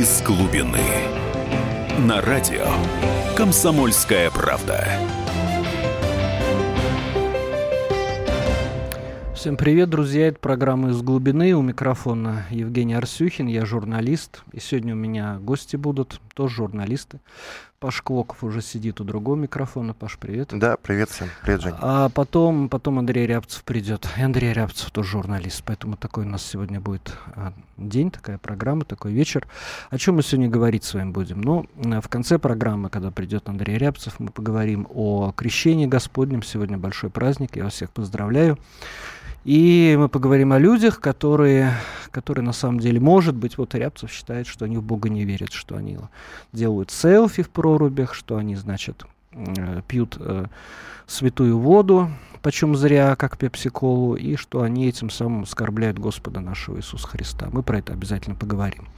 Из глубины. На радио «Комсомольская правда». Всем привет, друзья. Это программа «Из глубины». У микрофона Евгений Арсюхин, я журналист. И сегодня у меня гости будут, тоже журналисты. Паш Клоков уже сидит у другого микрофона. Паш, привет. Да, привет всем. Привет, Жень. А потом, потом Андрей Рябцев придет. И Андрей Рябцев тоже журналист, поэтому такой у нас сегодня будет а, день, такая программа, такой вечер. О чем мы сегодня говорить с вами будем? Ну, в конце программы, когда придет Андрей Рябцев, мы поговорим о крещении Господнем. Сегодня большой праздник, я вас всех поздравляю. И мы поговорим о людях, которые, которые на самом деле, может быть, вот Рябцев считает, что они в Бога не верят, что они делают селфи в прорубях, что они, значит, э, пьют э, святую воду, почем зря, как пепсиколу, и что они этим самым оскорбляют Господа нашего Иисуса Христа. Мы про это обязательно поговорим.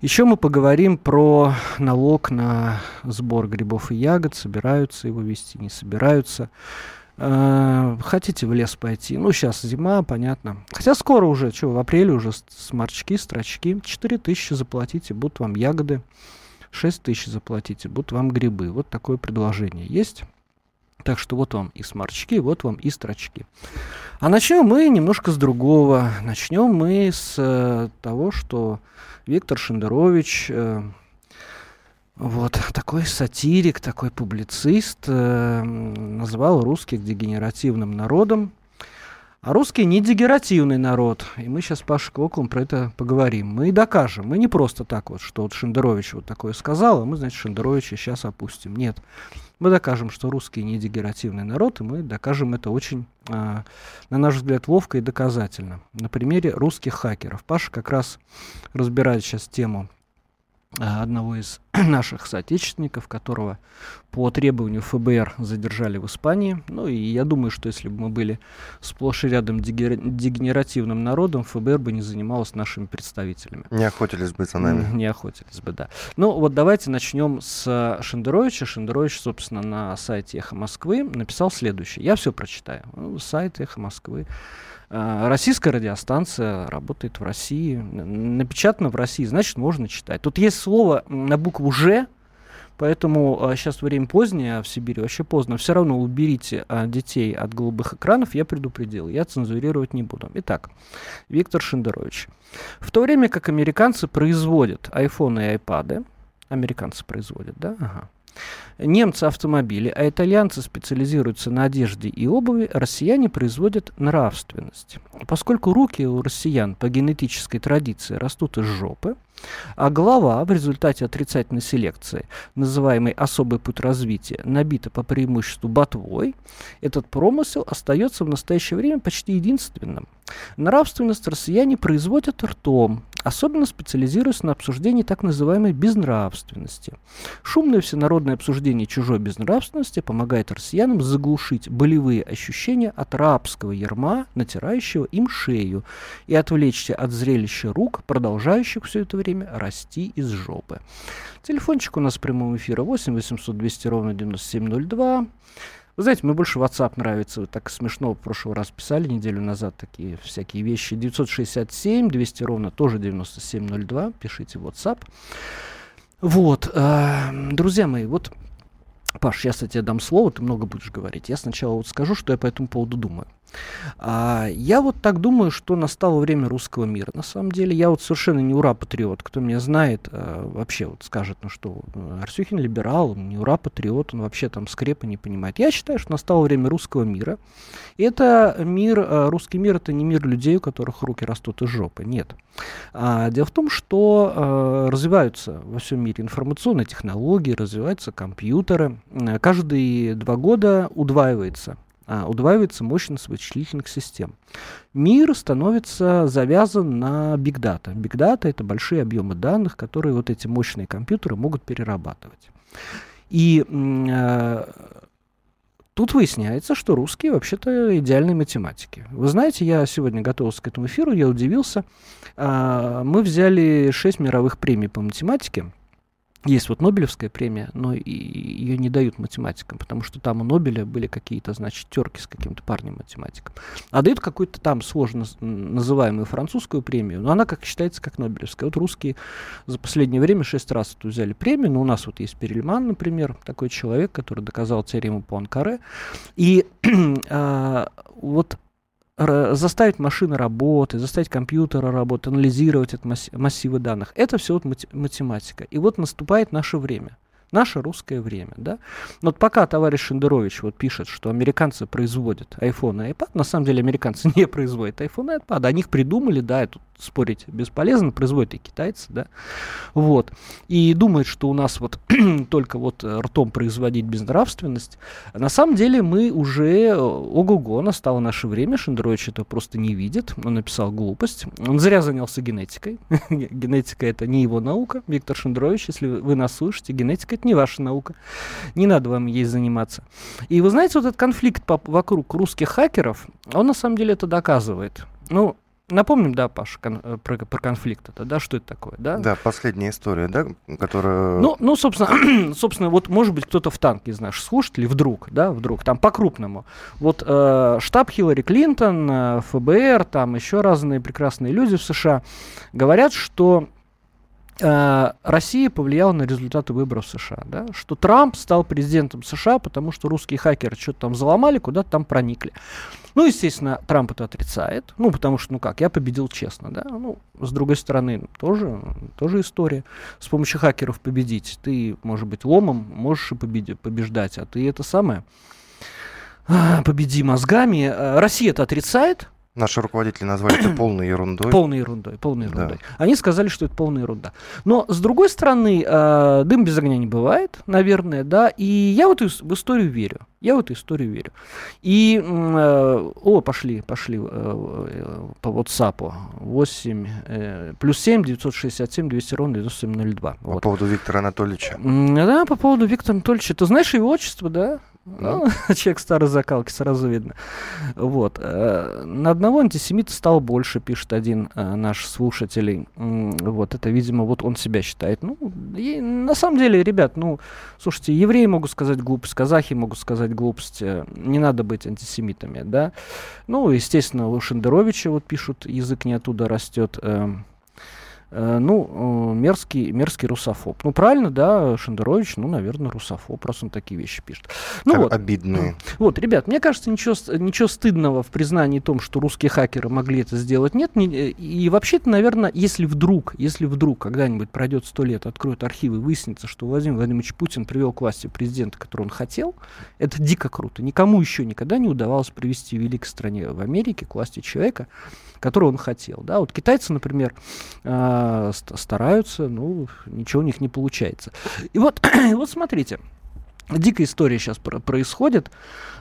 Еще мы поговорим про налог на сбор грибов и ягод, собираются его вести, не собираются. Э, хотите в лес пойти? Ну, сейчас зима, понятно. Хотя скоро уже, что, в апреле уже сморчки, строчки. 4 тысячи заплатите, будут вам ягоды. 6 тысяч заплатите, будут вам грибы. Вот такое предложение есть. Так что вот вам и сморчки, вот вам и строчки. А начнем мы немножко с другого. Начнем мы с э, того, что Виктор Шендерович э, вот, такой сатирик, такой публицист э, назвал русских дегенеративным народом. А русский не дегенеративный народ. И мы сейчас с Пашей Клоклом про это поговорим. Мы и докажем. Мы не просто так вот, что вот Шендерович вот такое сказал, а мы, значит, Шендеровича сейчас опустим. Нет. Мы докажем, что русский не дегенеративный народ, и мы докажем это очень, э, на наш взгляд, ловко и доказательно. На примере русских хакеров. Паша как раз разбирает сейчас тему одного из наших соотечественников, которого по требованию ФБР задержали в Испании. Ну и я думаю, что если бы мы были сплошь и рядом дегенеративным народом, ФБР бы не занималось нашими представителями. Не охотились бы за нами. Не охотились бы, да. Ну вот давайте начнем с Шендеровича. Шендерович, собственно, на сайте «Эхо Москвы» написал следующее. Я все прочитаю. Ну, сайт «Эхо Москвы». А, российская радиостанция работает в России, напечатана в России, значит, можно читать. Тут есть слово на букву «Ж», Поэтому а, сейчас время позднее, а в Сибири вообще поздно. Все равно уберите а, детей от голубых экранов, я предупредил, я цензурировать не буду. Итак, Виктор Шендерович. В то время как американцы производят айфоны и айпады, американцы производят, да? Ага. Немцы автомобили, а итальянцы специализируются на одежде и обуви, россияне производят нравственность. Поскольку руки у россиян по генетической традиции растут из жопы, а голова в результате отрицательной селекции, называемый особый путь развития, набита по преимуществу ботвой, этот промысел остается в настоящее время почти единственным. Нравственность россияне производят ртом, особенно специализируясь на обсуждении так называемой безнравственности. Шумное всенародное обсуждение чужой безнравственности помогает россиянам заглушить болевые ощущения от рабского ерма, натирающего им шею, и отвлечься от зрелища рук, продолжающих все это время расти из жопы. Телефончик у нас в прямом эфире 8 800 200 ровно 9702. Вы знаете, мне больше WhatsApp нравится. Вы так смешно в прошлый раз писали неделю назад такие всякие вещи. 967, 200 ровно, тоже 9702. Пишите WhatsApp. Вот, э, друзья мои, вот, Паш, я, кстати, дам слово, ты много будешь говорить. Я сначала вот скажу, что я по этому поводу думаю. А, я вот так думаю, что настало время русского мира. На самом деле, я вот совершенно не ура-патриот. Кто меня знает, а, вообще вот скажет, ну что, Арсюхин либерал, он не ура-патриот, он вообще там скрепы не понимает. Я считаю, что настало время русского мира. Это мир, а, русский мир, это не мир людей, у которых руки растут из жопы. Нет. А, дело в том, что а, развиваются во всем мире информационные технологии, развиваются компьютеры. Каждые два года удваивается а, удваивается мощность вычислительных систем. Мир становится завязан на. Big Data — это большие объемы данных, которые вот эти мощные компьютеры могут перерабатывать. И э, тут выясняется, что русские вообще-то идеальные математики. Вы знаете, я сегодня готовился к этому эфиру, я удивился. Э, мы взяли 6 мировых премий по математике. Есть вот Нобелевская премия, но ее не дают математикам, потому что там у Нобеля были какие-то, значит, терки с каким-то парнем-математиком. А дают какую-то там сложно называемую французскую премию, но она как считается как Нобелевская. Вот русские за последнее время шесть раз эту взяли премию, но у нас вот есть Перельман, например, такой человек, который доказал теорему Пуанкаре. И э, вот заставить машины работать, заставить компьютеры работать, анализировать это массивы данных. Это все вот математика. И вот наступает наше время наше русское время, да. Вот пока товарищ Шендерович вот пишет, что американцы производят iPhone и iPad, на самом деле американцы не производят iPhone и iPad, они их придумали, да, это спорить бесполезно, производят и китайцы, да, вот, и думают, что у нас вот только вот ртом производить безнравственность, на самом деле мы уже, ого-го, настало наше время, Шендерович это просто не видит, он написал глупость, он зря занялся генетикой, генетика это не его наука, Виктор Шендерович, если вы нас слышите, генетика это не ваша наука, не надо вам ей заниматься. И вы знаете, вот этот конфликт вокруг русских хакеров, он на самом деле это доказывает. Ну, Напомним, да, Паш, кон, э, про, про конфликт это, да, что это такое, да? Да, последняя история, да, которая... Ну, ну собственно, собственно, вот, может быть, кто-то в танке из наших слушателей вдруг, да, вдруг, там по-крупному. Вот э, штаб Хиллари Клинтон, э, ФБР, там еще разные прекрасные люди в США говорят, что э, Россия повлияла на результаты выборов США, да, что Трамп стал президентом США, потому что русские хакеры что-то там заломали, куда-то там проникли. Ну, естественно, Трамп это отрицает, ну, потому что, ну как, я победил честно, да, ну, с другой стороны, тоже, тоже история. С помощью хакеров победить, ты, может быть, ломом можешь и победи, побеждать, а ты это самое, а, победи мозгами. Э, Россия это отрицает, Наши руководители назвали это полной ерундой. Полной ерундой, полной ерундой. Да. Они сказали, что это полная ерунда. Но, с другой стороны, э, дым без огня не бывает, наверное, да, и я вот в историю верю. Я в эту историю верю. И, э, о, пошли, пошли э, э по WhatsApp. 8, э, плюс 7, 967, 200 ровно 9702. По вот. поводу Виктора Анатольевича. Да, по поводу Виктора Анатольевича. Ты знаешь его отчество, да? Ну, человек старой закалки, сразу видно. Вот. Э, на одного антисемита стало больше, пишет один э, наш слушатель. Вот, это, видимо, вот он себя считает. Ну, и, на самом деле, ребят, ну, слушайте, евреи могут сказать глупость, казахи могут сказать глупость. Э, не надо быть антисемитами, да. Ну, естественно, у Шендеровича вот пишут, язык не оттуда растет. Э, ну, э, мерзкий, мерзкий русофоб. Ну, правильно, да, Шендерович, ну, наверное, русофоб, раз он такие вещи пишет. Ну, вот. Обидные. Вот, ребят, мне кажется, ничего, ничего стыдного в признании том, что русские хакеры могли это сделать, нет. Не, и вообще-то, наверное, если вдруг, если вдруг когда-нибудь пройдет сто лет, откроют архивы, выяснится, что Владимир Владимирович Путин привел к власти президента, которого он хотел, это дико круто. Никому еще никогда не удавалось привести в великой стране в Америке к власти человека, которого он хотел. Да? Вот китайцы, например, э, стараются, ну, ничего у них не получается. И вот, вот смотрите, дикая история сейчас происходит,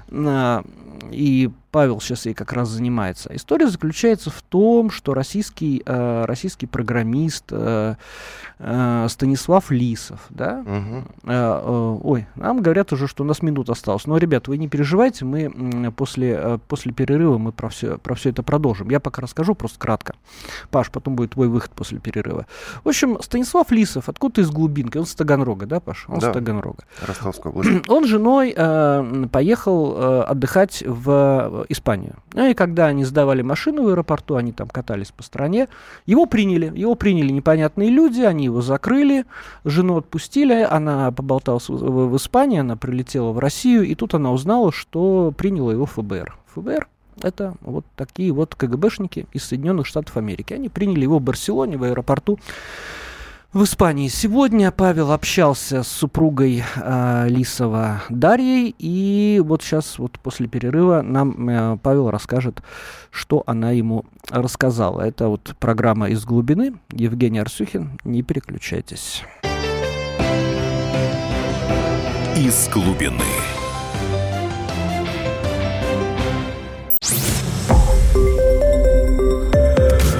э, и Павел сейчас ей как раз занимается. История заключается в том, что российский, э, российский программист э, э, Станислав Лисов, да, угу. э, э, ой, нам говорят уже, что у нас минут осталось. Но, ребят, вы не переживайте, мы после, э, после перерыва мы про все, про все это продолжим. Я пока расскажу просто кратко. Паш, потом будет твой выход после перерыва. В общем, Станислав Лисов, откуда из глубинки? Он с Таганрога, да, Паш? Он да. с Таганрога. Ростовская область. Он женой э, поехал э, отдыхать в Испанию. Ну и когда они сдавали машину в аэропорту, они там катались по стране, его приняли. Его приняли непонятные люди, они его закрыли, жену отпустили, она поболталась в, в, в Испании, она прилетела в Россию, и тут она узнала, что приняло его ФБР. ФБР это вот такие вот КГБшники из Соединенных Штатов Америки. Они приняли его в Барселоне, в аэропорту в Испании. Сегодня Павел общался с супругой э, Лисова Дарьей, и вот сейчас, вот после перерыва, нам э, Павел расскажет, что она ему рассказала. Это вот программа «Из глубины». Евгений Арсюхин, не переключайтесь. «Из глубины».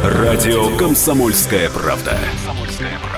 Радио «Комсомольская правда».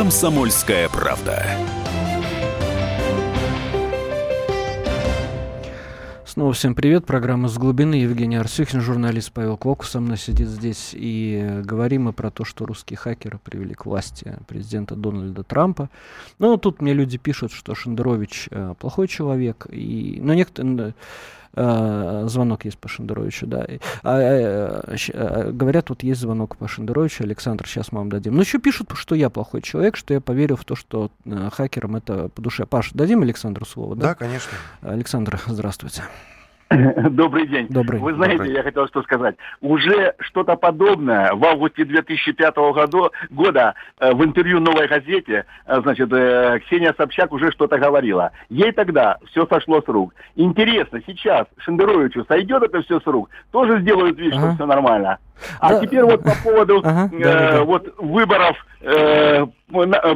«Комсомольская правда». Снова всем привет. Программа «С глубины». Евгений Арсюхин, журналист Павел Клоку со мной сидит здесь. И говорим мы про то, что русские хакеры привели к власти президента Дональда Трампа. Ну, тут мне люди пишут, что Шендерович э, плохой человек. И, но некоторые Э, звонок есть по Шендеровичу, да. А, а, а, говорят, вот есть звонок по Шендеровичу, Александр, сейчас мы вам дадим. Но еще пишут, что я плохой человек, что я поверю в то, что э, хакерам это по душе. Паш, дадим Александру слово, да? Да, конечно. Александр, здравствуйте. Добрый день. Добрый. Вы знаете, Добрый. я хотел что сказать. Уже что-то подобное в августе 2005 году, года э, в интервью «Новой газете» э, значит, э, Ксения Собчак уже что-то говорила. Ей тогда все сошло с рук. Интересно, сейчас Шендеровичу сойдет это все с рук? Тоже сделают вид, ага. что все нормально? А да. теперь вот по поводу ага, э, да, да. вот выборов, э,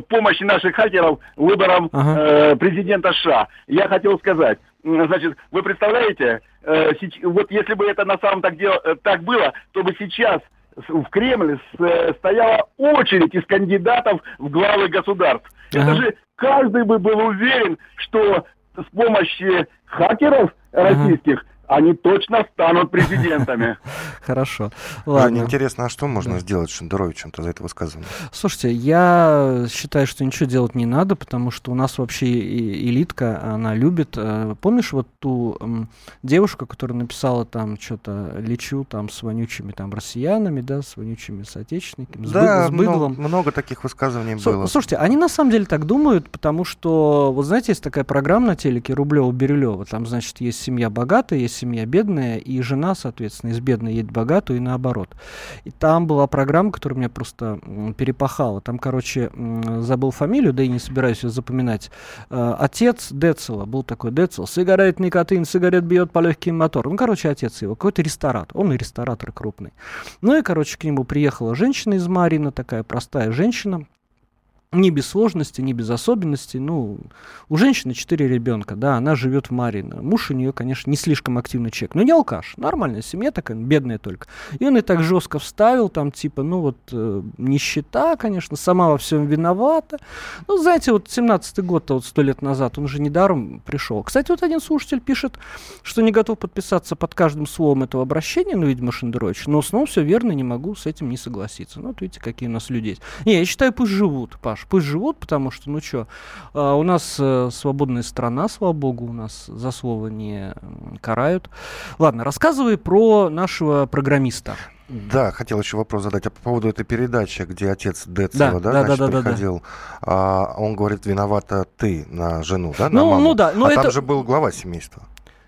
помощи наших хакеров выборам ага. э, президента США. Я хотел сказать, Значит, вы представляете, э, вот если бы это на самом так, дел, э, так было, то бы сейчас в Кремле э, стояла очередь из кандидатов в главы государств. Ага. Это же каждый бы был уверен, что с помощью хакеров российских ага они точно станут президентами. Хорошо. Ладно. Интересно, а что можно сделать с Шендеровичем-то за это высказывание? Слушайте, я считаю, что ничего делать не надо, потому что у нас вообще элитка, она любит. Э, помнишь вот ту девушку, которая написала там что-то «лечу там с вонючими там россиянами», да, с вонючими соотечественниками, да, с, бы, с быдлом? Много, много таких высказываний С- было. Слушайте, они на самом деле так думают, потому что, вот знаете, есть такая программа на телеке Рублева-Бирюлева, там, значит, есть семья богатая, есть семья бедная, и жена, соответственно, из бедной едет богатую, и наоборот. И там была программа, которая меня просто перепахала. Там, короче, забыл фамилию, да и не собираюсь ее запоминать. Э, отец Децела, был такой Децел, сигарет, никотин, сигарет бьет по легким моторам. Ну, короче, отец его, какой-то ресторатор. Он и ресторатор крупный. Ну и, короче, к нему приехала женщина из Марина, такая простая женщина, не без сложностей, не без особенностей. Ну, у женщины четыре ребенка, да, она живет в Марино. Муж у нее, конечно, не слишком активный человек, но не алкаш. Нормальная семья такая, бедная только. И он и так жестко вставил, там, типа, ну вот, э, нищета, конечно, сама во всем виновата. Ну, знаете, вот 17-й год, вот сто лет назад, он же недаром пришел. Кстати, вот один слушатель пишет, что не готов подписаться под каждым словом этого обращения, ну, видимо, Шендерович, но снова все верно, не могу с этим не согласиться. Ну, вот видите, какие у нас люди есть. Не, я считаю, пусть живут, Паш пусть живут, потому что, ну что, а, у нас э, свободная страна, слава богу, у нас за слово не карают. Ладно, рассказывай про нашего программиста. Да, хотел еще вопрос задать а по поводу этой передачи, где отец Децела, да, да, да, значит, да, да, приходил. Да. А, он говорит, виновата ты на жену, да, на ну, маму? Ну да, но а это... там же был глава семейства.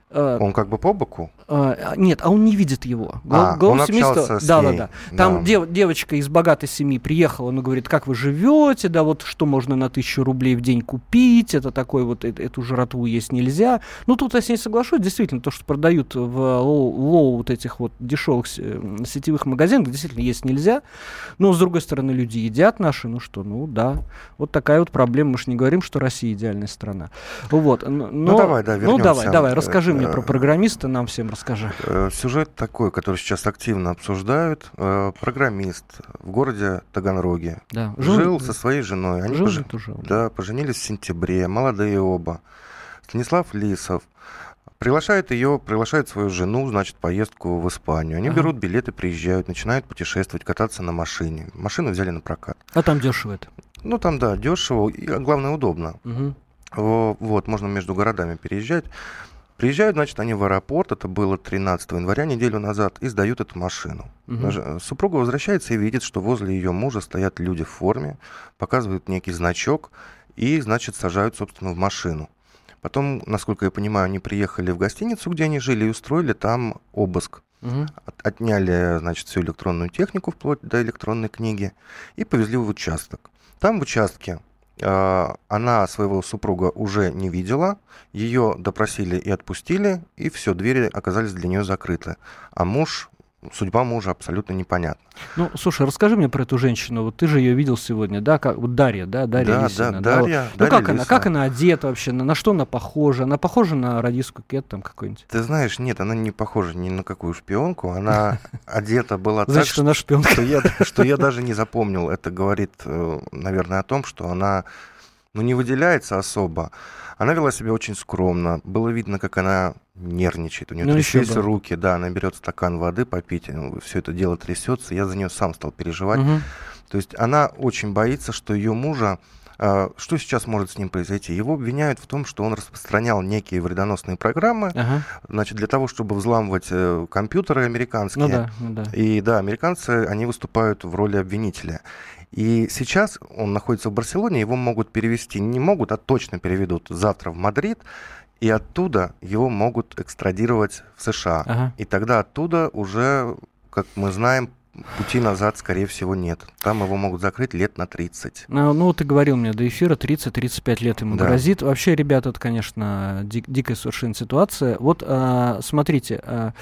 Uh, он как бы по боку? Uh, нет, а он не видит его. А, Гол, он семейства, да, да, да. Там да. Дев, девочка из богатой семьи приехала, она говорит, как вы живете, да, вот что можно на тысячу рублей в день купить, это такой вот, это, эту жратву есть нельзя. Ну, тут я с ней соглашусь, действительно, то, что продают в low, low вот этих вот дешевых сетевых магазинах, действительно есть нельзя. Но, с другой стороны, люди едят наши, ну что, ну да. Вот такая вот проблема, мы же не говорим, что Россия идеальная страна. Вот. Но, ну, давай, да, вернемся. Ну, давай, давай, расскажи мне про программиста, нам всем расскажи. Э, сюжет такой, который сейчас активно обсуждают. Э, программист в городе Таганроге. Да. Жил, жил со своей женой. Они жил, пож... жил, да, поженились в сентябре, молодые оба. Станислав Лисов приглашает ее, приглашает свою жену, значит, поездку в Испанию. Они ага. берут билеты, приезжают, начинают путешествовать, кататься на машине. Машину взяли на прокат. А там дешево это? Ну, там, да, дешево, и, главное, удобно. Угу. Вот, можно между городами переезжать. Приезжают, значит, они в аэропорт, это было 13 января, неделю назад, и сдают эту машину. Угу. Супруга возвращается и видит, что возле ее мужа стоят люди в форме, показывают некий значок и, значит, сажают, собственно, в машину. Потом, насколько я понимаю, они приехали в гостиницу, где они жили, и устроили там обыск. Угу. Отняли, значит, всю электронную технику, вплоть до электронной книги, и повезли в участок. Там в участке она своего супруга уже не видела, ее допросили и отпустили, и все, двери оказались для нее закрыты. А муж судьба мужа абсолютно непонятна. Ну, слушай, расскажи мне про эту женщину. Вот ты же ее видел сегодня, да? Как, вот Дарья, да? Дарья да, Лисина, да, да? Дарья, вот. Дарья Ну, как Лисина. она? Как она одета вообще? На, на что она похожа? Она похожа на радистку Кет там какой-нибудь? Ты знаешь, нет, она не похожа ни на какую шпионку. Она одета была так, Значит, она шпионка. что я, что я даже не запомнил. Это говорит, э, наверное, о том, что она ну, не выделяется особо. Она вела себя очень скромно. Было видно, как она нервничает. У нее Ну, тряслись руки. Да, она берет стакан воды попить. Все это дело трясется. Я за нее сам стал переживать. Мгм. То есть она очень боится, что ее мужа... э, Что сейчас может с ним произойти? Его обвиняют в том, что он распространял некие вредоносные программы, Ага. значит, для того, чтобы взламывать э, компьютеры американские. Ну да, ну да. И да, американцы, они выступают в роли обвинителя. И сейчас он находится в Барселоне, его могут перевести, не могут, а точно переведут завтра в Мадрид, и оттуда его могут экстрадировать в США. Ага. И тогда оттуда уже, как мы знаем, пути назад, скорее всего, нет. Там его могут закрыть лет на 30. Ну, ну, ты говорил мне до эфира, 30-35 лет ему Да. грозит. Вообще, ребята, это, конечно, дик- дикая совершенно ситуация. Вот, а, смотрите, а,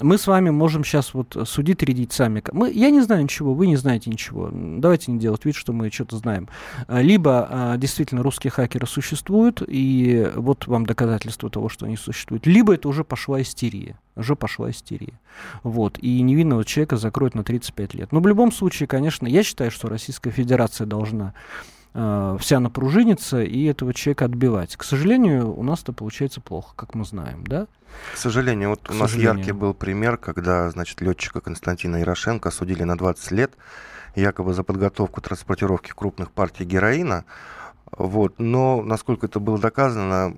мы с вами можем сейчас вот судить, рядить сами. Мы, я не знаю ничего, вы не знаете ничего. Давайте не делать вид, что мы что-то знаем. А, Либо а, действительно русские хакеры существуют, и вот вам доказательство того, что они существуют. Либо это уже пошла истерия. Уже пошла истерия. Вот. И невинного человека закроют на 35 лет. Но в любом случае, конечно, я считаю, что Российская Федерация должна э, вся напружиниться и этого человека отбивать. К сожалению, у нас это получается плохо, как мы знаем, да? К сожалению, вот К у нас сожалению. яркий был пример, когда, значит, летчика Константина Ярошенко осудили на 20 лет, якобы за подготовку транспортировки крупных партий героина. Вот. Но, насколько это было доказано,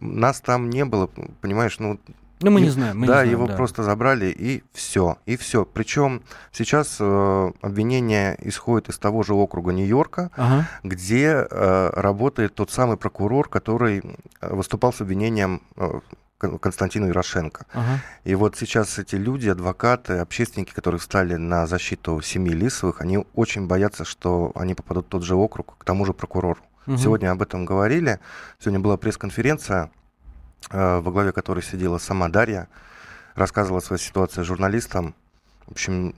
нас там не было, понимаешь, ну, Ну, мы не знаем. Мы не да, знаем, его да. просто забрали и все, и все. Причем сейчас э, обвинение исходит из того же округа Нью-Йорка, Ага. где э, работает тот самый прокурор, который э, выступал с обвинением э, Кон- Константину Ярошенко. Ага. И вот сейчас эти люди, адвокаты, общественники, которые встали на защиту семьи Лисовых, они очень боятся, что они попадут в тот же округ, к тому же прокурору. Мгм. Сегодня об этом говорили. Сегодня была пресс-конференция, во главе которой сидела сама Дарья, рассказывала свою ситуацию журналистам. В общем,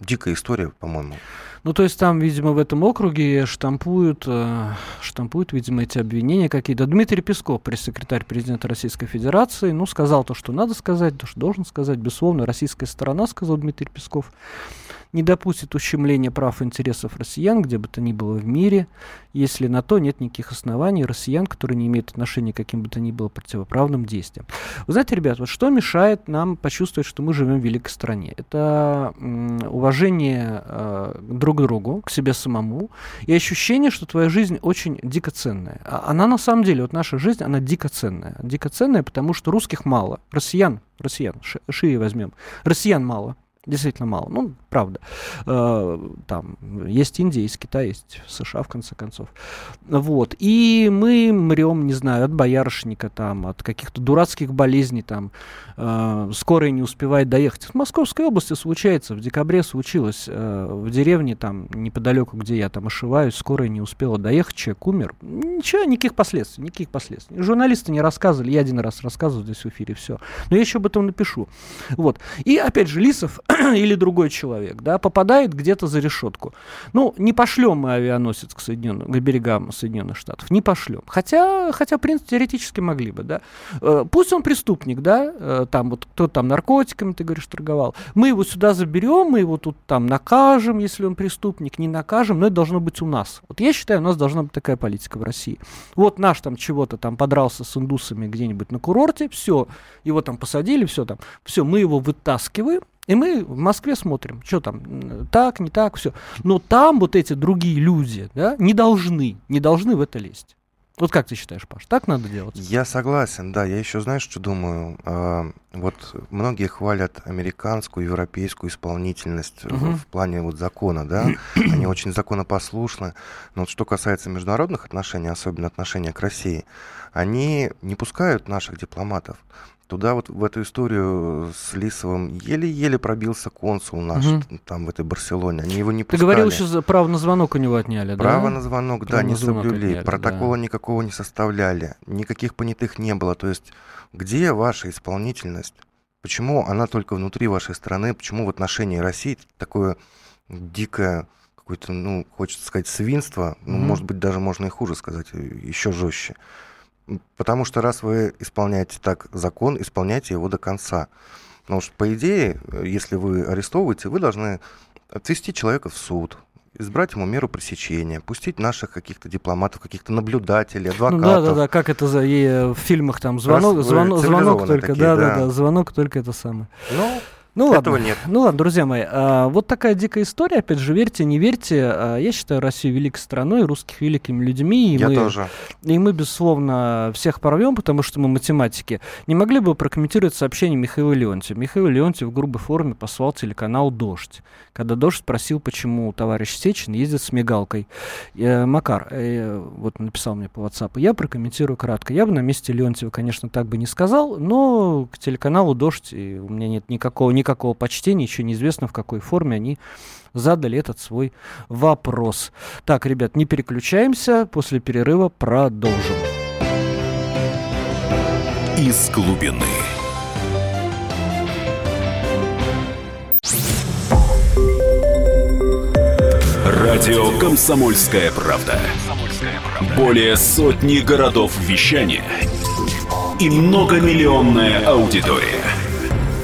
дикая история, по-моему. Ну, то есть там, видимо, в этом округе штампуют, э, штампуют, видимо, эти обвинения какие-то. Дмитрий Песков, пресс-секретарь президента Российской Федерации, ну, сказал то, что надо сказать, то, что должен сказать. Безусловно, российская сторона, сказал Дмитрий Песков, не допустит ущемления прав и интересов россиян, где бы то ни было в мире, если на то нет никаких оснований россиян, которые не имеют отношения к каким бы то ни было противоправным действиям. Вы знаете, ребят, вот что мешает нам почувствовать, что мы живем в великой стране? Это уважение э, друг к другу, к себе самому, и ощущение, что твоя жизнь очень дико ценная. А она на самом деле, вот наша жизнь, она дико ценная. Дико ценная, потому что русских мало, россиян, россиян, ши- шире возьмем, россиян мало. Действительно мало. Ну, правда. Э, там есть Индия, есть Китай, есть США, в конце концов. Вот. И мы мрем, не знаю, от боярышника, там, от каких-то дурацких болезней, там, э, скорая не успевает доехать. В Московской области случается, в декабре случилось, э, в деревне, там, неподалеку, где я там ошиваюсь, скорая не успела доехать, человек умер. Ничего, никаких последствий, никаких последствий. Журналисты не рассказывали, я один раз рассказывал здесь в эфире, все. Но я еще об этом напишу. Вот. И опять же, Лисов или другой человек, да, попадает где-то за решетку. Ну, не пошлем мы авианосец к, Соединенным, к берегам Соединенных Штатов, не пошлем. Хотя, хотя, в принципе, теоретически могли бы, да. Э, Пусть он преступник, да, э, там вот кто там наркотиками, ты говоришь, торговал. Мы его сюда заберем, мы его тут там накажем, если он преступник, не накажем, но это должно быть у нас. Вот я считаю, у нас должна быть такая политика в России. Вот наш там чего-то там подрался с индусами где-нибудь на курорте, все, его там посадили, все там, все, мы его вытаскиваем, и мы в Москве смотрим, что там, так, не так, все. Но там вот эти другие люди, да, не должны, не должны в это лезть. Вот как ты считаешь, Паш, так надо делать? Я согласен, да. Я еще, знаешь, что думаю? Вот многие хвалят американскую, европейскую исполнительность в- Мгм. в плане вот закона, да. Они очень законопослушны. Но вот что касается международных отношений, особенно отношения к России, они не пускают наших дипломатов. Туда вот в эту историю с Лисовым еле-еле пробился консул наш т- там в этой Барселоне. Они его не Ты пускали. говорил, еще за право на звонок у него отняли, Право да? на звонок, Право да, не на звонок соблюли. отняли, Протокола никакого не составляли. Никаких понятых не было. То есть где ваша исполнительность? Почему она только внутри вашей страны? Почему в отношении России такое дикое какое-то, ну, хочется сказать, свинство, mm-hmm. ну, может быть, даже можно и хуже сказать, э, еще жестче. Потому что раз вы исполняете так закон, исполняйте его до конца. Потому что, по идее, э, если вы арестовываете, вы должны отвести человека в суд, избрать ему меру пресечения, пустить наших каких-то дипломатов, каких-то наблюдателей, адвокатов. Ну, да, да, да, как это за и, э, в фильмах там звонок, звонок, звонок только, такие, да, да, да, звонок только это самое. Ну, ну Этого ладно. нет. Ну ладно, друзья мои, а, вот такая дикая история. Опять же, верьте, не верьте. А, я считаю Россию великой страной, русских великими людьми. И я мы, тоже. И мы, безусловно, всех порвем, потому что мы математики. Не могли бы прокомментировать сообщение Михаила Леонтьева. Михаил Леонтьев в грубой форме послал телеканал «Дождь». Когда «Дождь» спросил, почему товарищ Сечин ездит с мигалкой. Э, Макар, э, вот написал мне по WhatsApp, я прокомментирую кратко. Я бы на месте Леонтьева, конечно, так бы не сказал, но к телеканалу «Дождь» у меня нет никакого никакого почтения, еще неизвестно в какой форме они задали этот свой вопрос. Так, ребят, не переключаемся, после перерыва продолжим. Из глубины. Радио «Комсомольская правда». Более сотни городов вещания и многомиллионная аудитория.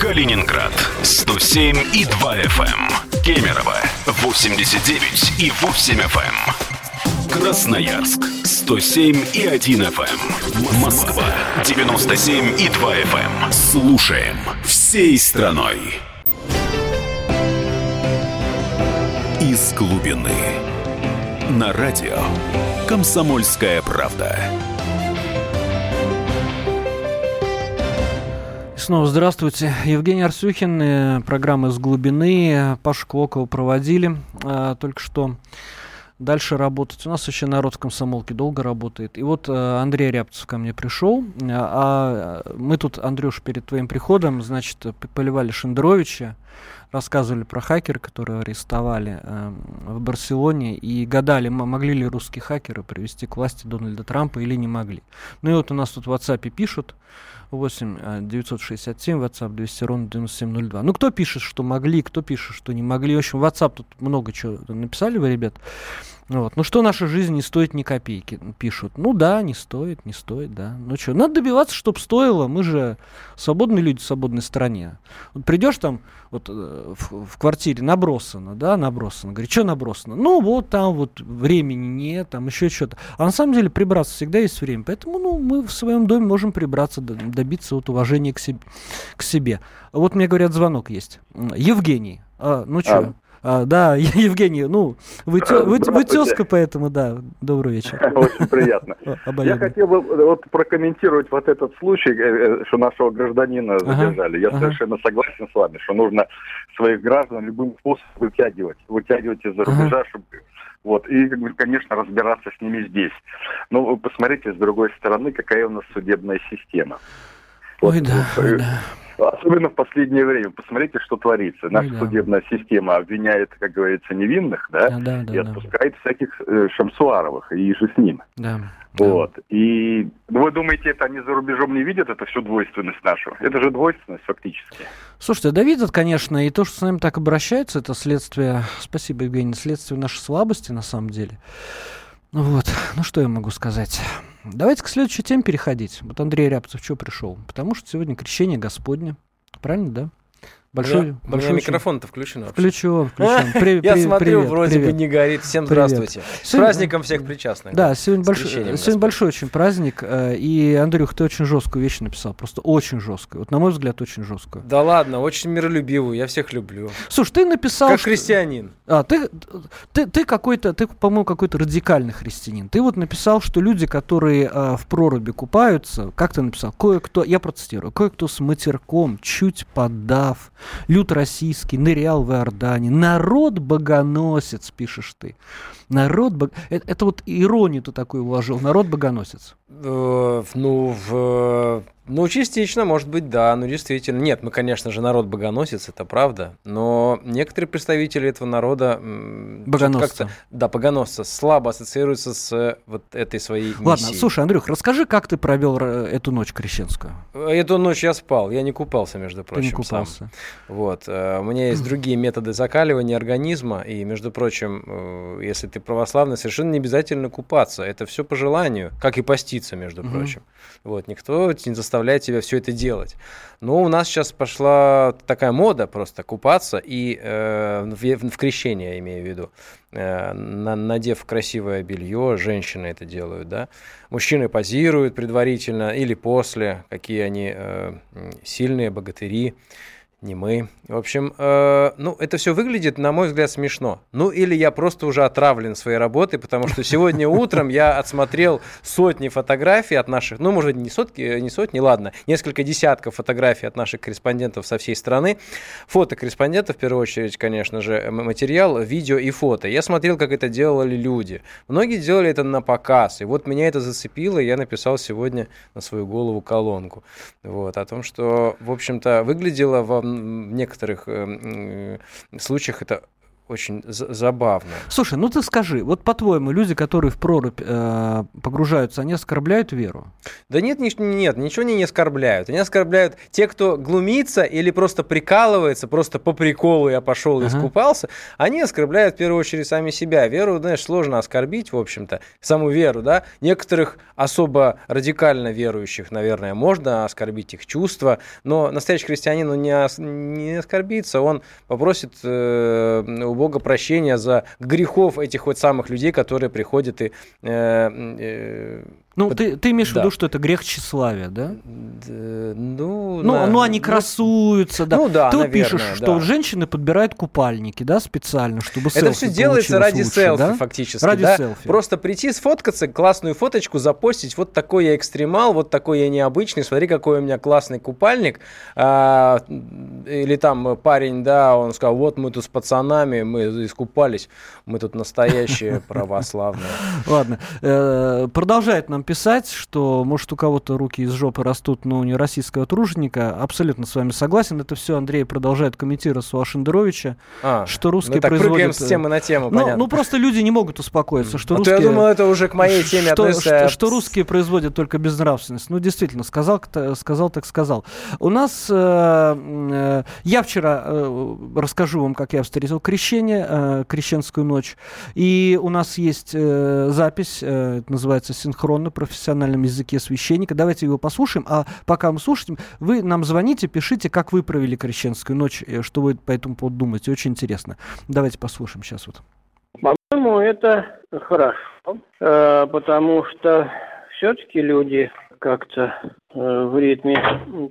Калининград 107 и 2 FM. Эм. Кемерово 89 и 8 FM. Эм. Красноярск 107 и 1 FM. Эм. Москва 97 и 2 FM. Слушаем всей страной. Из глубины. На радио «Комсомольская правда». Снова здравствуйте. Евгений Арсюхин, э, программа «Из глубины». Пашу Клокова проводили а, только что. Дальше работать. У нас еще народ в комсомолке долго работает. И вот а, Андрей Рябцев ко мне пришел. А, а мы тут, Андрюш, перед твоим приходом, значит, поливали Шендеровича рассказывали про хакера, которые арестовали э, в Барселоне, и гадали, могли ли русские хакеры привести к власти Дональда Трампа или не могли. Ну и вот у нас тут в WhatsApp пишут, 8 967 WhatsApp 200 ровно 9702. Ну, кто пишет, что могли, кто пишет, что не могли. В общем, WhatsApp тут много чего написали вы, ребят. Вот. Ну что наша жизнь не стоит ни копейки, пишут. Ну да, не стоит, не стоит, да. Ну что, надо добиваться, чтобы стоило. Мы же свободные люди в свободной стране. Вот придешь там вот, э, в, в квартире набросано, да, набросано. Говорит, что набросано? Ну вот там вот времени нет, там еще что-то. А на самом деле прибраться всегда есть время. Поэтому ну, мы в своем доме можем прибраться, добиться вот уважения к себе. К себе. Вот мне говорят, звонок есть. Евгений, а, ну что? А. Да, Евгений, ну, вы, тё, вы, вы тезка, поэтому, да, добрый вечер. Очень приятно. Я хотел бы вот прокомментировать вот этот случай, э, э, что нашего гражданина задержали. Я совершенно согласен с вами, что нужно своих граждан любым способом вытягивать, вытягивать из-за рубежа, чтобы вот, и, конечно, разбираться с ними здесь. Но вы посмотрите, с другой стороны, какая у нас судебная система. Ой, да, ой, да. Особенно в последнее время. Посмотрите, что творится. Наша да. судебная система обвиняет, как говорится, невинных, да, да, да, да и отпускает да. всяких э, Шамсуаровых и же с ним. Да. Вот. Да. И ну, вы думаете, это они за рубежом не видят, это всю двойственность нашу? Это же двойственность фактически. Слушайте, да видят, конечно, и то, что с нами так обращаются, это следствие, спасибо, Евгений, следствие нашей слабости на самом деле. Вот, ну что я могу сказать? Давайте к следующей теме переходить. Вот Андрей Рябцев что пришел? Потому что сегодня крещение Господне. Правильно, да? Большой, да, большой у меня микрофон-то включен вообще. Включен, включен. При, Я смотрю, привет, вроде привет. бы не горит. Всем здравствуйте. С праздником всех причастных. Да, сегодня, большой, сегодня большой очень праздник. Э, и, Андрюх, ты очень жесткую вещь написал. Просто очень жесткую. Вот, на мой взгляд, очень жесткую. Да ладно, очень миролюбивую. Я всех люблю. Слушай, ты написал... Как что... христианин. А, ты, ты, ты какой-то, ты, по-моему, какой-то радикальный христианин. Ты вот написал, что люди, которые а, в проруби купаются, как ты написал, кое-кто, я процитирую, кое-кто с матерком, чуть подав, люд российский, нырял в Иордане. Народ богоносец, пишешь ты. Народ бог... это, это вот иронию ты такую вложил. Народ богоносец. Э, ну, в Ну, частично, может быть, да, ну, действительно. Нет, мы, конечно же, народ богоносец, это правда, но некоторые представители этого народа... Богоносцы. Да, богоносцы слабо ассоциируются с вот этой своей миссией. Ладно, слушай, Андрюх, расскажи, как ты провел эту ночь крещенскую? Эту ночь я спал, я не купался, между прочим, Ты не купался. Сам. Вот. Э, у меня есть другие методы закаливания организма, и, между прочим, э, если ты православный, совершенно не обязательно купаться, это все по желанию, как и поститься, между прочим. Вот, никто не заставляет тебя все это делать. Но у нас сейчас пошла такая мода просто купаться и э, в, в крещение, я имею в виду, э, на, надев красивое белье, женщины это делают, да. Мужчины позируют предварительно или после, какие они э, сильные богатыри не мы. В общем, э, ну, это все выглядит, на мой взгляд, смешно. Ну, или я просто уже отравлен своей работой, потому что сегодня утром я отсмотрел сотни фотографий от наших, ну, может, не сотни, не сотни, ладно, несколько десятков фотографий от наших корреспондентов со всей страны. Фото корреспондентов, в первую очередь, конечно же, материал, видео и фото. Я смотрел, как это делали люди. Многие делали это на показ, и вот меня это зацепило, и я написал сегодня на свою голову колонку. Вот, о том, что, в общем-то, выглядело во некоторых э, случаях это очень забавно. Слушай, ну ты скажи, вот по-твоему, люди, которые в прорубь э, погружаются, они оскорбляют веру? Да нет, ни, нет, ничего они не оскорбляют. Они оскорбляют те, кто глумится или просто прикалывается, просто по приколу я пошел и искупался, они оскорбляют в первую очередь сами себя. Веру, знаешь, сложно оскорбить, в общем-то, саму веру, да. Некоторых особо радикально верующих, наверное, можно оскорбить их чувства, но настоящий христианин, он не, не оскорбится, он попросит э, Бога прощения за грехов этих вот самых людей, которые приходят и э, э, ну, Под... ты, ты имеешь да. в виду, что это грех тщеславия, да? да ну, ну, на... ну, они красуются, да. Ну, да, Ты наверное, пишешь, да. что женщины подбирают купальники, да, специально, чтобы Это все делается ради лучше, селфи, да? фактически, ради да? селфи. Просто прийти, сфоткаться, классную фоточку запостить, вот такой я экстремал, вот такой я необычный, смотри, какой у меня классный купальник. А, или там парень, да, он сказал, вот мы тут с пацанами, мы искупались, мы тут настоящие православные. Ладно, э, продолжает нам писать, что, может, у кого-то руки из жопы растут, но не российского труженика. Абсолютно с вами согласен. Это все Андрей продолжает комментировать у Ашендеровича, а, что русские мы производят... с темы на тему, ну, понятно. ну, просто люди не могут успокоиться, что а русские... я думал, это уже к моей теме что, относится... Что, что русские производят только безнравственность. Ну, действительно, сказал, сказал так сказал. У нас... Э, э, я вчера э, расскажу вам, как я встретил крещение, э, крещенскую ночь. И у нас есть э, запись, э, это называется синхронно, профессиональном языке священника. Давайте его послушаем. А пока мы слушаем, вы нам звоните, пишите, как вы провели крещенскую ночь, э, что вы по этому поводу думаете. Очень интересно. Давайте послушаем сейчас вот. По-моему, это хорошо, э, потому что все-таки люди как-то э, в ритме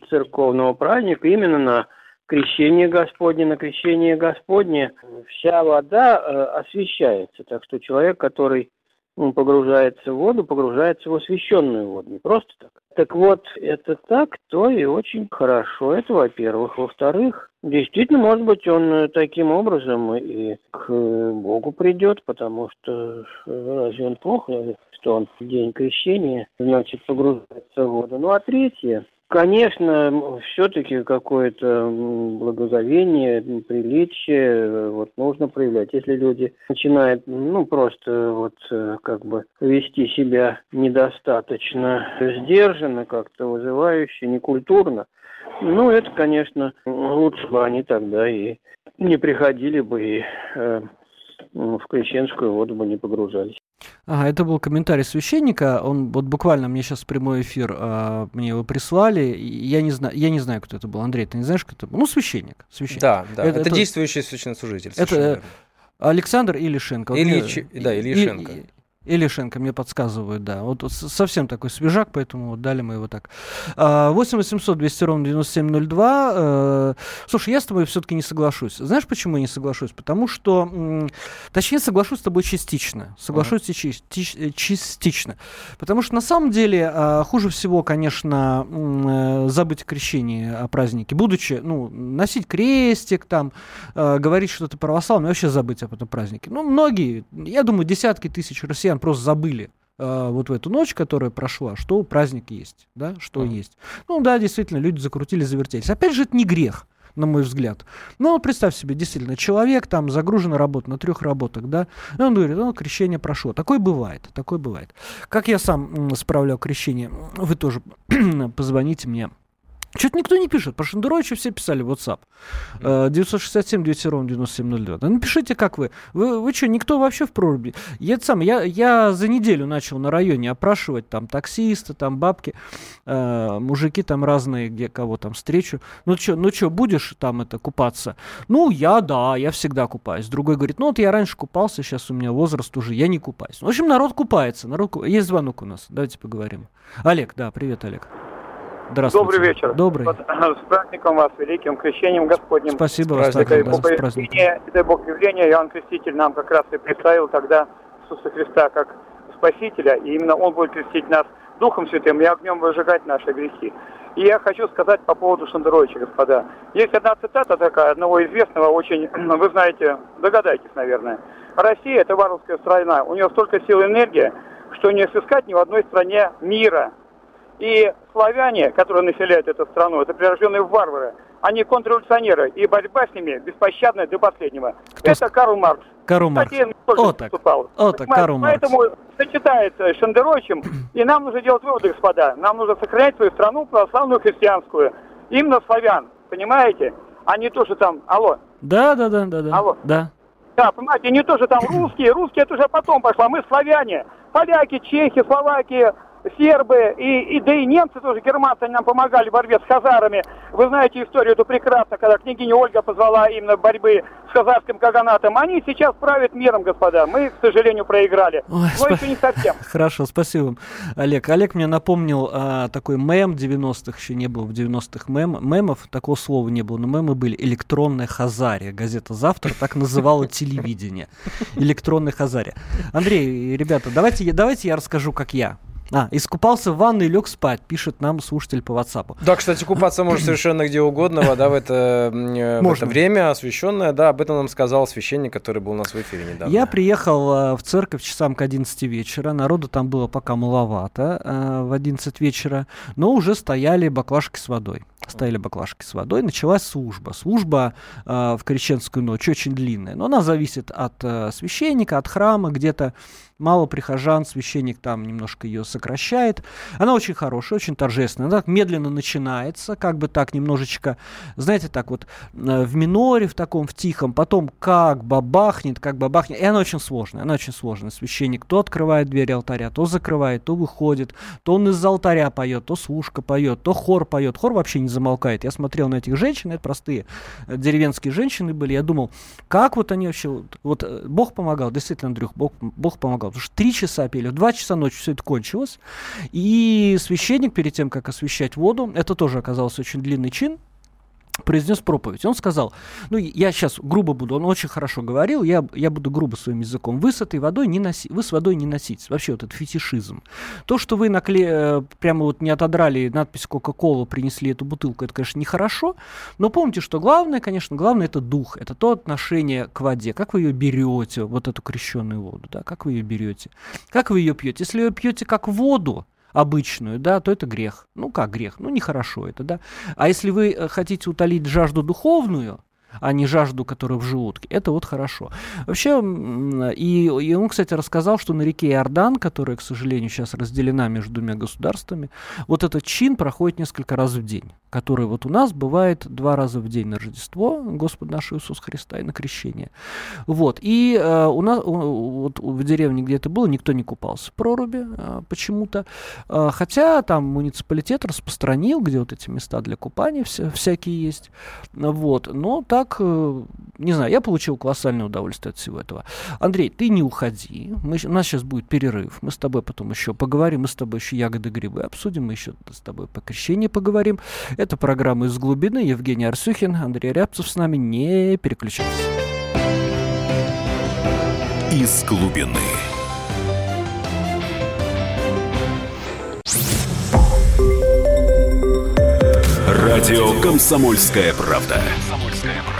церковного праздника именно на крещение Господне, на крещение Господне вся вода освещается. Так что человек, который он погружается в воду, погружается в освященную воду, не просто так. Так вот, это так, то и очень хорошо. Это, во-первых. Во-вторых, действительно, может быть, он э, таким образом и к э, Богу придет, потому что э, разве он плохо, что он в день крещения, значит, погружается в воду. Ну, а третье, Конечно, все-таки какое-то благоговение, приличие вот нужно проявлять. Если люди начинают, ну, просто вот как бы вести себя недостаточно сдержанно, как-то вызывающе, некультурно, ну, это, конечно, лучше бы они тогда и не приходили бы и э, в крещенскую воду бы не погружались. Ага, это был комментарий священника. Он вот буквально мне сейчас прямой эфир а, мне его прислали. Я не знаю, я не знаю, кто это был. Андрей, ты не знаешь, кто это был? Ну священник, священник. Да, да. Это, это, действующий священнослужитель. Это Александр Илишенко. Ильич, вот, да, Илишенко. Илишенко мне подсказывают, да. Вот совсем такой свежак, поэтому вот дали мы его так. 8 800 200 ровно 9702. Э, слушай, я с тобой все-таки не соглашусь. Знаешь, почему я не соглашусь? Потому что, точнее, соглашусь с тобой частично. Соглашусь uh-huh. частично. Потому что на самом деле а, хуже всего, конечно, э, забыть о крещении, о празднике. Будучи, ну, носить крестик, там, говорить, что ты православный, вообще забыть об этом празднике. Ну, многие, я думаю, десятки тысяч россиян просто забыли э, вот в эту ночь, которая прошла, что праздник есть, да, что mm. есть. Ну да, действительно, люди закрутили, завертелись. Опять же, это не грех на мой взгляд. Ну, вот представь себе, действительно, человек там загружен работа на трех работах, да, и он говорит, ну, крещение прошло. Такое бывает, такое бывает. Как я сам справлял крещение, вы тоже позвоните мне что-то никто не пишет. Про Шендеровича все писали в WhatsApp. 967 200 9702. Да напишите, как вы. Вы, вы что, никто вообще в проруби? Я, сам, я, я за неделю начал на районе опрашивать там таксисты, там бабки, э, мужики там разные, где кого там встречу. Ну что, ну что, будешь там это купаться? Ну, я, да, я всегда купаюсь. Другой говорит, ну вот я раньше купался, сейчас у меня возраст уже, я не купаюсь. В общем, народ купается. Народ... Есть звонок у нас. Давайте поговорим. Олег, да, привет, Олег. Здравствуйте. Добрый вечер. Добрый. Вот, с праздником вас, великим крещением Господним. Спасибо вас. Дай Бог, дай Бог явления, Иоанн Креститель нам как раз и представил тогда Иисуса Христа как Спасителя, и именно Он будет крестить нас Духом Святым и огнем выжигать наши грехи. И я хочу сказать по поводу Шендеровича, господа. Есть одна цитата такая, одного известного, очень, вы знаете, догадаетесь, наверное. Россия – это варварская страна, у нее столько сил и энергии, что не сыскать ни в одной стране мира – и славяне, которые населяют эту страну, это прирожденные варвары. Они контрреволюционеры, и борьба с ними беспощадная до последнего. Кто это Карл Маркс. Карл Маркс. Кстати, О, так. Выступал. О, так, Карл Маркс. Поэтому сочетается с Шендеровичем, и нам нужно делать выводы, господа. Нам нужно сохранять свою страну православную христианскую. Именно славян, понимаете? А не то, что там... Алло. Да, да, да, да, да. Алло. Да. Да, понимаете, не то, что там русские. Русские это уже потом пошло. Мы славяне. Поляки, чехи, словаки, сербы, и, и, да и немцы тоже, германцы, они нам помогали в борьбе с хазарами. Вы знаете историю эту прекрасно, когда княгиня Ольга позвала именно борьбы с хазарским каганатом. Они сейчас правят миром, господа. Мы, к сожалению, проиграли. Ой, Но спа... еще не совсем. Хорошо, спасибо вам, Олег. Олег мне напомнил а, такой мем 90-х, еще не было в 90-х мем, мемов, такого слова не было, но мемы были «Электронная Хазария». Газета «Завтра» так называла телевидение. «Электронная Хазария». Андрей, ребята, давайте, давайте я расскажу, как я. А, искупался в ванной и лег спать, пишет нам слушатель по WhatsApp. Да, кстати, купаться можно совершенно где угодно, вода в это, э, в это время освещенное. Да, об этом нам сказал священник, который был у нас в эфире недавно. Я приехал э, в церковь часам к 11 вечера. Народу там было пока маловато э, в 11 вечера, но уже стояли баклажки с водой стояли баклажки с водой, началась служба. Служба э, в крещенскую ночь очень длинная, но она зависит от э, священника, от храма, где-то мало прихожан, священник там немножко ее сокращает. Она очень хорошая, очень торжественная. Она так медленно начинается, как бы так немножечко, знаете, так вот э, в миноре, в таком, в тихом, потом как бабахнет, как бабахнет. И она очень сложная, она очень сложная. Священник то открывает двери алтаря, то закрывает, то выходит, то он из алтаря поет, то служка поет, то хор поет. Хор вообще не замолкает. Я смотрел на этих женщин, это простые э, деревенские женщины были. Я думал, как вот они вообще... Вот, э, Бог помогал, действительно, Андрюх, Бог, Бог помогал. Потому что три часа пели, в два часа ночи все это кончилось. И священник перед тем, как освещать воду, это тоже оказался очень длинный чин, произнес проповедь. Он сказал, ну, я сейчас грубо буду, он очень хорошо говорил, я, я буду грубо своим языком, вы с этой водой не носи, вы с водой не носите. Вообще вот этот фетишизм. То, что вы накле... Э, прямо вот не отодрали надпись Кока-Кола, принесли эту бутылку, это, конечно, нехорошо, но помните, что главное, конечно, главное это дух, это то отношение к воде, как вы ее берете, вот эту крещенную воду, да, как вы ее берете, как вы ее пьете. Если ее пьете как воду, обычную, да, то это грех. Ну как грех? Ну нехорошо это, да. А если вы э, хотите утолить жажду духовную, а не жажду, которая в желудке. Это вот хорошо. Вообще, и, и он, кстати, рассказал, что на реке Иордан, которая, к сожалению, сейчас разделена между двумя государствами, вот этот чин проходит несколько раз в день, который вот у нас бывает два раза в день на Рождество, Господь наш Иисус Христа, и на крещение. Вот. И э, у нас вот в деревне, где это было, никто не купался в проруби э, почему-то. Э, хотя там муниципалитет распространил, где вот эти места для купания вся, всякие есть. Вот. Но так так, э, не знаю, я получил колоссальное удовольствие от всего этого. Андрей, ты не уходи. Мы, у нас сейчас будет перерыв. Мы с тобой потом еще поговорим. Мы с тобой еще ягоды, грибы обсудим. Мы еще с тобой по крещению поговорим. Это программа «Из глубины». Евгений Арсюхин, Андрей Рябцев с нами. Не переключайтесь. «Из глубины». Радио «Комсомольская правда».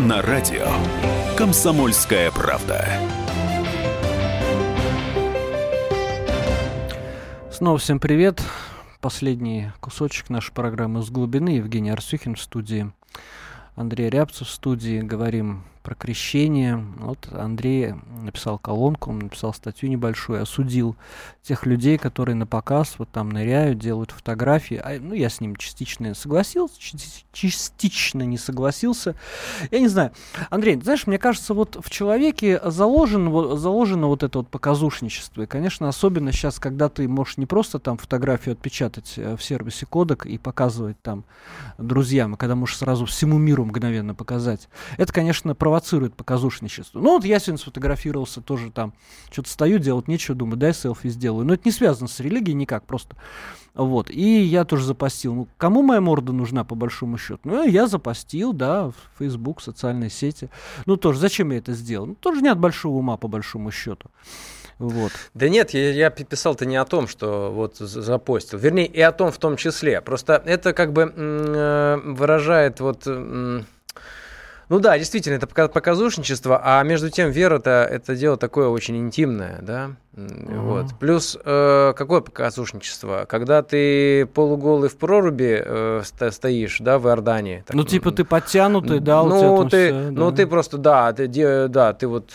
На радио «Комсомольская правда». Снова всем привет. Последний кусочек нашей программы «С глубины». Евгений Арсюхин в студии. Андрей Рябцев в студии. Говорим про крещение. Вот Андрей написал колонку, он написал статью небольшую, осудил тех людей, которые на показ вот там ныряют, делают фотографии. А, ну, я с ним частично согласился, частично не согласился. Я не знаю. Андрей, знаешь, мне кажется, вот в человеке заложено, вот, заложено вот это вот показушничество. И, конечно, особенно сейчас, когда ты можешь не просто там фотографию отпечатать э, в сервисе кодек и показывать там друзьям, а когда можешь сразу всему миру мгновенно показать. Это, конечно, провоцирует провоцирует показушничество. Ну вот я сегодня сфотографировался, тоже там что-то стою, делать нечего, думаю, дай селфи сделаю. Но это не связано с религией никак, просто. Вот. И я тоже запостил. Ну, кому моя морда нужна, по большому счету? Ну, я запостил, да, в Facebook, социальные сети. Ну, тоже, зачем я это сделал? Ну, тоже нет большого ума, по большому счету. Вот. Да нет, я, я писал-то не о том, что вот запостил. Вернее, и о том в том числе. Просто это как бы э, выражает вот... Ну да, действительно, это показушничество, а между тем вера-то это дело такое очень интимное, да. Mm-hmm. Вот. Плюс э, какое показушничество? Когда ты полуголый в проруби э, стоишь, да, в Иордании. Так, ну, типа ты подтянутый, да, ну, у ты, все, Ну, да. ты просто, да, ты, да, ты вот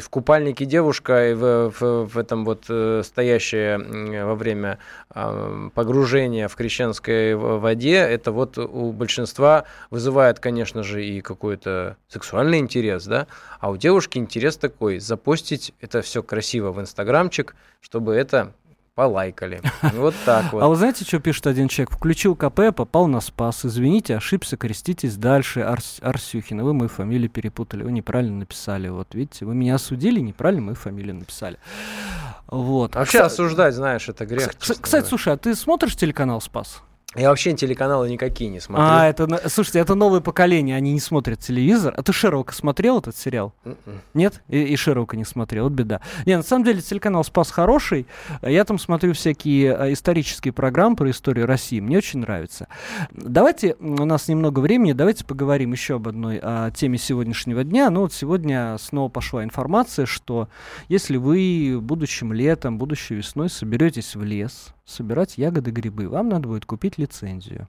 в купальнике девушка, и в, в, в этом вот э, стоящая во время э, погружения в крещенской воде, это вот у большинства вызывает, конечно же, и какой-то сексуальный интерес, да, а у девушки интерес такой, запостить это все красиво в инстаграмчик, чтобы это полайкали. Вот так вот. А вы знаете, что пишет один человек? Включил КП, попал на спас. Извините, ошибся, креститесь дальше. Арс, Арсюхина, вы мою фамилию перепутали, вы неправильно написали. Вот, видите, вы меня осудили, неправильно мою фамилию написали. Вот. Вообще а, осуждать, знаешь, это грех. Кстати, слушай, а ты смотришь телеканал «Спас»? Я вообще телеканалы никакие не смотрю. А, это, слушайте, это новое поколение, они не смотрят телевизор. А ты Шерлока смотрел этот сериал? Mm-mm. М-м. Нет? И, и Шерлока не смотрел, вот беда. Не, на самом деле телеканал «Спас» хороший. Я там смотрю всякие а, исторические программы про историю России. Мне очень нравится. Давайте, у нас немного времени, давайте поговорим еще об одной о теме сегодняшнего дня. Ну вот сегодня снова пошла информация, что если вы будущим летом, будущей весной соберетесь в лес, собирать ягоды, грибы, вам надо будет купить лицензию.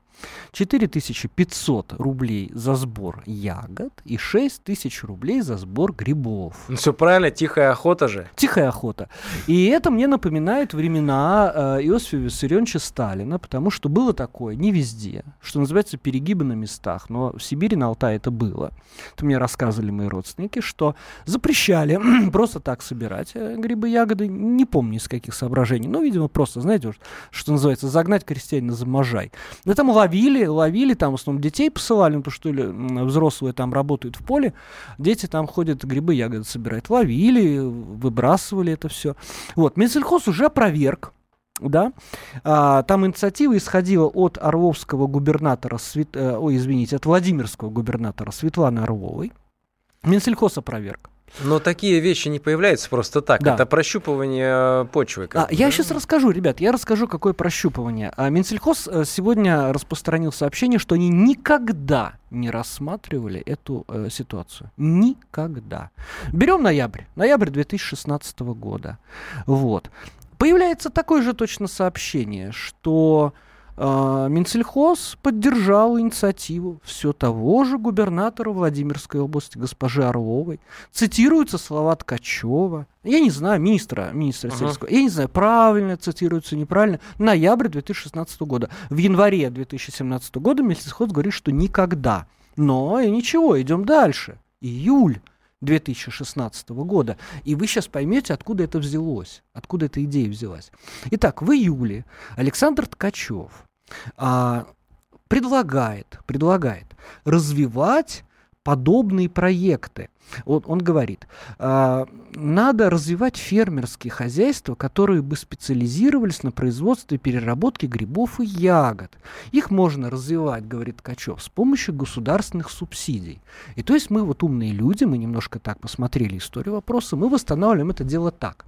4500 рублей за сбор ягод и 6000 рублей за сбор грибов. Ну, все правильно, тихая охота же. Тихая охота. И это мне напоминает времена э, Иосифа Виссарионовича Сталина, потому что было такое, не везде, что называется перегибы на местах, но в Сибири, на Алтае это было. Это мне рассказывали мои родственники, что запрещали просто так собирать э, грибы, ягоды, не помню из каких соображений, но, видимо, просто, знаете, что называется, загнать крестьянина за можай. Да там ловили, ловили, там в основном детей посылали, ну, потому что или, взрослые там работают в поле, дети там ходят грибы, ягоды собирать. Ловили, выбрасывали это все. Вот, Минсельхоз уже опроверг да, а, там инициатива исходила от орловского губернатора, Свет... э, ой, извините, от Владимирского губернатора Светланы Орловой. Минсельхоз опроверг. Но такие вещи не появляются просто так. Да. Это прощупывание э, почвы. А, я сейчас расскажу, ребят, я расскажу, какое прощупывание. А, Минсельхоз э, сегодня распространил сообщение, что они никогда не рассматривали эту э, ситуацию. Никогда. Берем ноябрь. Ноябрь 2016 года. Вот. Появляется такое же точно сообщение, что э, Минсельхоз поддержал инициативу все того же губернатора Владимирской области, госпожи Орловой. Цитируются слова Ткачева. Я не знаю, министра, министра uh-huh. сельского. Я не знаю, правильно цитируются, неправильно. Ноябрь 2016 года. В январе 2017 года Минсельхоз говорит, что никогда. Но и ничего, идем дальше. Июль. 2016 года. И вы сейчас поймете, откуда это взялось, откуда эта идея взялась. Итак, в июле Александр Ткачев а, предлагает, предлагает развивать подобные проекты. Вот он говорит, э, надо развивать фермерские хозяйства, которые бы специализировались на производстве и переработке грибов и ягод. Их можно развивать, говорит Ткачев, с помощью государственных субсидий. И то есть мы вот умные люди, мы немножко так посмотрели историю вопроса, мы восстанавливаем это дело так.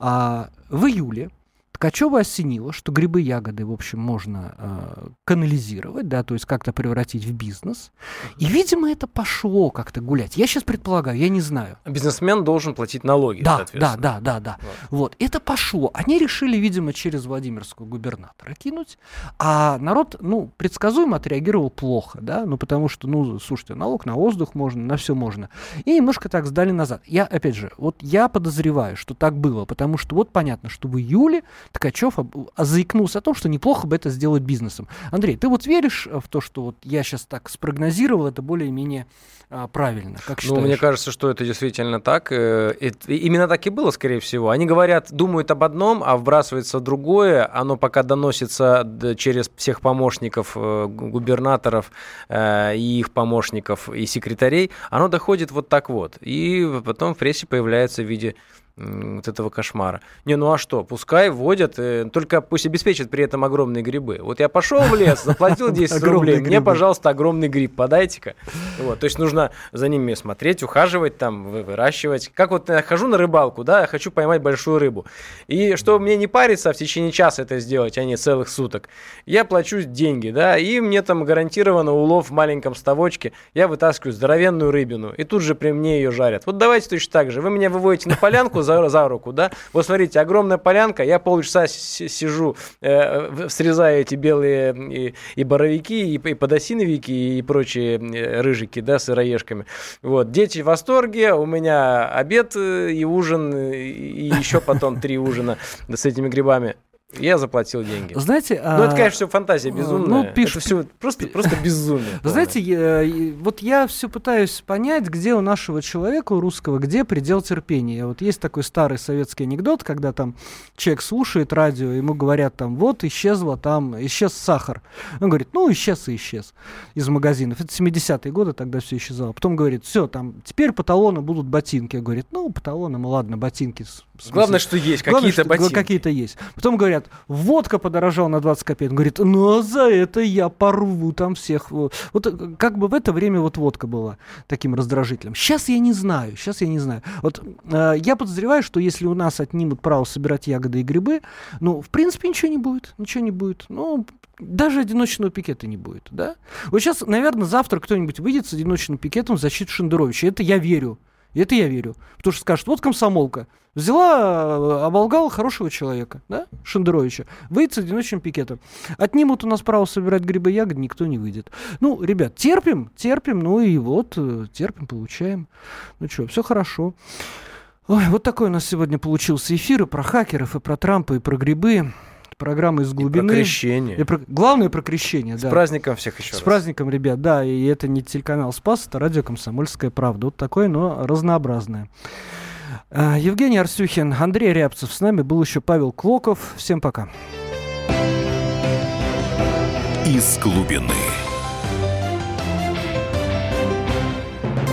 А, в июле Ткачева осенило, что грибы, ягоды, в общем, можно э, канализировать, да, то есть как-то превратить в бизнес. И, видимо, это пошло как-то гулять. Я сейчас предполагаю, я не знаю. Бизнесмен должен платить налоги, да, Да, да, да, да. Вот. вот. Это пошло. Они решили, видимо, через Владимирского губернатора кинуть. А народ, ну, предсказуемо отреагировал плохо, да, ну, потому что, ну, слушайте, налог на воздух можно, на все можно. И немножко так сдали назад. Я, опять же, вот я подозреваю, что так было, потому что вот понятно, что в июле Ткачев заикнулся о том, что неплохо бы это сделать бизнесом. Андрей, ты вот веришь в то, что вот я сейчас так спрогнозировал, это более-менее а, правильно? Как считаешь? Ну, мне кажется, что это действительно так. Э, именно так и было, скорее всего. Они говорят, думают об одном, а вбрасывается другое. Оно пока доносится через всех помощников э, губернаторов э, и их помощников и секретарей. Оно доходит вот так вот. И потом в прессе появляется в виде вот этого кошмара. Не, ну а что, пускай вводят, э, только пусть обеспечат при этом огромные грибы. Вот я пошел в лес, заплатил 10 рублей, мне, пожалуйста, огромный гриб подайте-ка. Вот, то есть нужно за ними смотреть, ухаживать там, выращивать. Как вот я хожу на рыбалку, да, я хочу поймать большую рыбу. И чтобы мне не париться, в течение часа это сделать, а не целых суток, я плачу деньги, да, и мне там гарантированно улов в маленьком ставочке, я вытаскиваю здоровенную рыбину, и тут же при мне ее жарят. Вот давайте точно так же. Вы меня выводите на полянку, за, за руку, да. Вот смотрите, огромная полянка, я полчаса сижу, э, срезаю эти белые и, и боровики, и, и подосиновики, и прочие э, рыжики, да, сыроежками. Вот, дети в восторге, у меня обед э, и ужин, и еще потом три ужина с этими грибами. Я заплатил деньги. Знаете, ну это, конечно, все фантазия ну, безумная. Ну, это все просто, просто безумие. Знаете, я, вот я все пытаюсь понять, где у нашего человека, у русского, где предел терпения. Вот есть такой старый советский анекдот, когда там человек слушает радио, ему говорят там, вот исчезла там, исчез сахар. Он говорит, ну исчез и исчез из магазинов. Это 70-е годы, тогда все исчезало. Потом говорит, все, там, теперь по талону будут ботинки. Говорит, ну по талонам, ладно, ботинки. Главное, что есть какие-то ботинки. Какие-то есть. Потом говорят, водка подорожала на 20 копеек. Он говорит, ну а за это я порву там всех. Вот как бы в это время вот водка была таким раздражителем. Сейчас я не знаю, сейчас я не знаю. Вот э, я подозреваю, что если у нас отнимут право собирать ягоды и грибы, ну, в принципе, ничего не будет, ничего не будет. Ну, даже одиночного пикета не будет, да? Вот сейчас, наверное, завтра кто-нибудь выйдет с одиночным пикетом в защиту Шендеровича. Это я верю. Это я верю. Потому что скажут, вот комсомолка. Взяла, э, оболгала хорошего человека, да, Шендеровича, выйдет с одиночным пикетом. Отнимут у нас право собирать грибы и ягоды, никто не выйдет. Ну, ребят, терпим, терпим, ну и вот, э, терпим, получаем. Ну что, все хорошо. Ой, вот такой у нас сегодня получился эфир и про хакеров, и про Трампа, и про грибы программа из глубины. И про крещение. И про... Главное про крещение, С да. С праздником всех еще С раз. праздником, ребят, да. И это не телеканал Спас, это радио «Комсомольская правда». Вот такое, но разнообразное. А, Евгений Арсюхин, Андрей Рябцев. С нами был еще Павел Клоков. Всем пока. Из глубины.